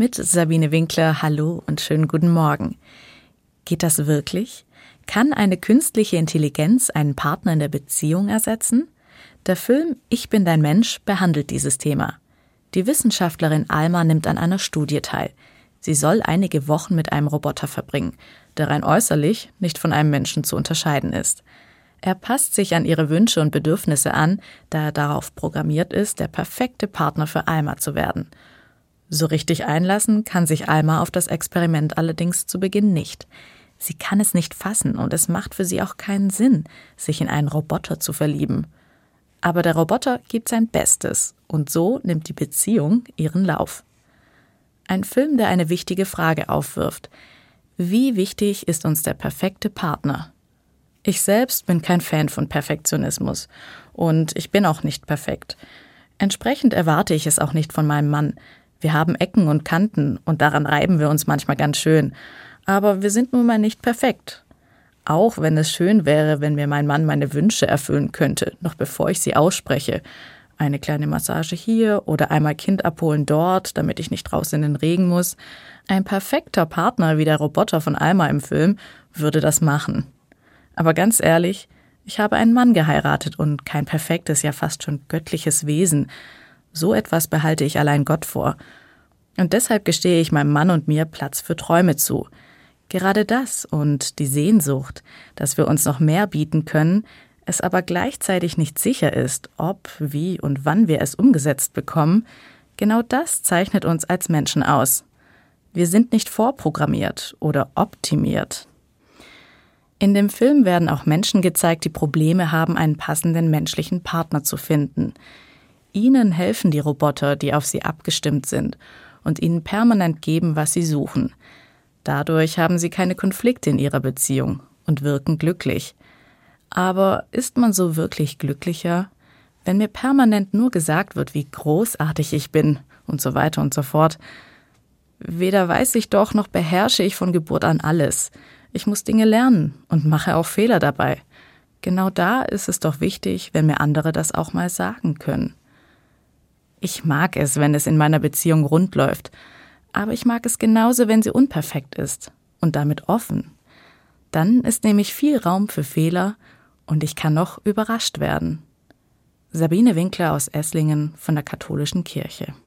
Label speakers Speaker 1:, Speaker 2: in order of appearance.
Speaker 1: Mit Sabine Winkler, hallo und schönen guten Morgen. Geht das wirklich? Kann eine künstliche Intelligenz einen Partner in der Beziehung ersetzen? Der Film Ich bin dein Mensch behandelt dieses Thema. Die Wissenschaftlerin Alma nimmt an einer Studie teil. Sie soll einige Wochen mit einem Roboter verbringen, der rein äußerlich nicht von einem Menschen zu unterscheiden ist. Er passt sich an ihre Wünsche und Bedürfnisse an, da er darauf programmiert ist, der perfekte Partner für Alma zu werden. So richtig einlassen kann sich Alma auf das Experiment allerdings zu Beginn nicht. Sie kann es nicht fassen und es macht für sie auch keinen Sinn, sich in einen Roboter zu verlieben. Aber der Roboter gibt sein Bestes und so nimmt die Beziehung ihren Lauf. Ein Film, der eine wichtige Frage aufwirft. Wie wichtig ist uns der perfekte Partner? Ich selbst bin kein Fan von Perfektionismus und ich bin auch nicht perfekt. Entsprechend erwarte ich es auch nicht von meinem Mann. Wir haben Ecken und Kanten und daran reiben wir uns manchmal ganz schön. Aber wir sind nun mal nicht perfekt. Auch wenn es schön wäre, wenn mir mein Mann meine Wünsche erfüllen könnte, noch bevor ich sie ausspreche. Eine kleine Massage hier oder einmal Kind abholen dort, damit ich nicht draußen in den Regen muss. Ein perfekter Partner wie der Roboter von Alma im Film würde das machen. Aber ganz ehrlich, ich habe einen Mann geheiratet und kein perfektes, ja fast schon göttliches Wesen. So etwas behalte ich allein Gott vor. Und deshalb gestehe ich meinem Mann und mir Platz für Träume zu. Gerade das und die Sehnsucht, dass wir uns noch mehr bieten können, es aber gleichzeitig nicht sicher ist, ob, wie und wann wir es umgesetzt bekommen, genau das zeichnet uns als Menschen aus. Wir sind nicht vorprogrammiert oder optimiert. In dem Film werden auch Menschen gezeigt, die Probleme haben, einen passenden menschlichen Partner zu finden. Ihnen helfen die Roboter, die auf sie abgestimmt sind und ihnen permanent geben, was sie suchen. Dadurch haben sie keine Konflikte in ihrer Beziehung und wirken glücklich. Aber ist man so wirklich glücklicher, wenn mir permanent nur gesagt wird, wie großartig ich bin und so weiter und so fort? Weder weiß ich doch, noch beherrsche ich von Geburt an alles. Ich muss Dinge lernen und mache auch Fehler dabei. Genau da ist es doch wichtig, wenn mir andere das auch mal sagen können. Ich mag es, wenn es in meiner Beziehung rund läuft, aber ich mag es genauso, wenn sie unperfekt ist und damit offen. Dann ist nämlich viel Raum für Fehler und ich kann noch überrascht werden. Sabine Winkler aus Esslingen von der Katholischen Kirche.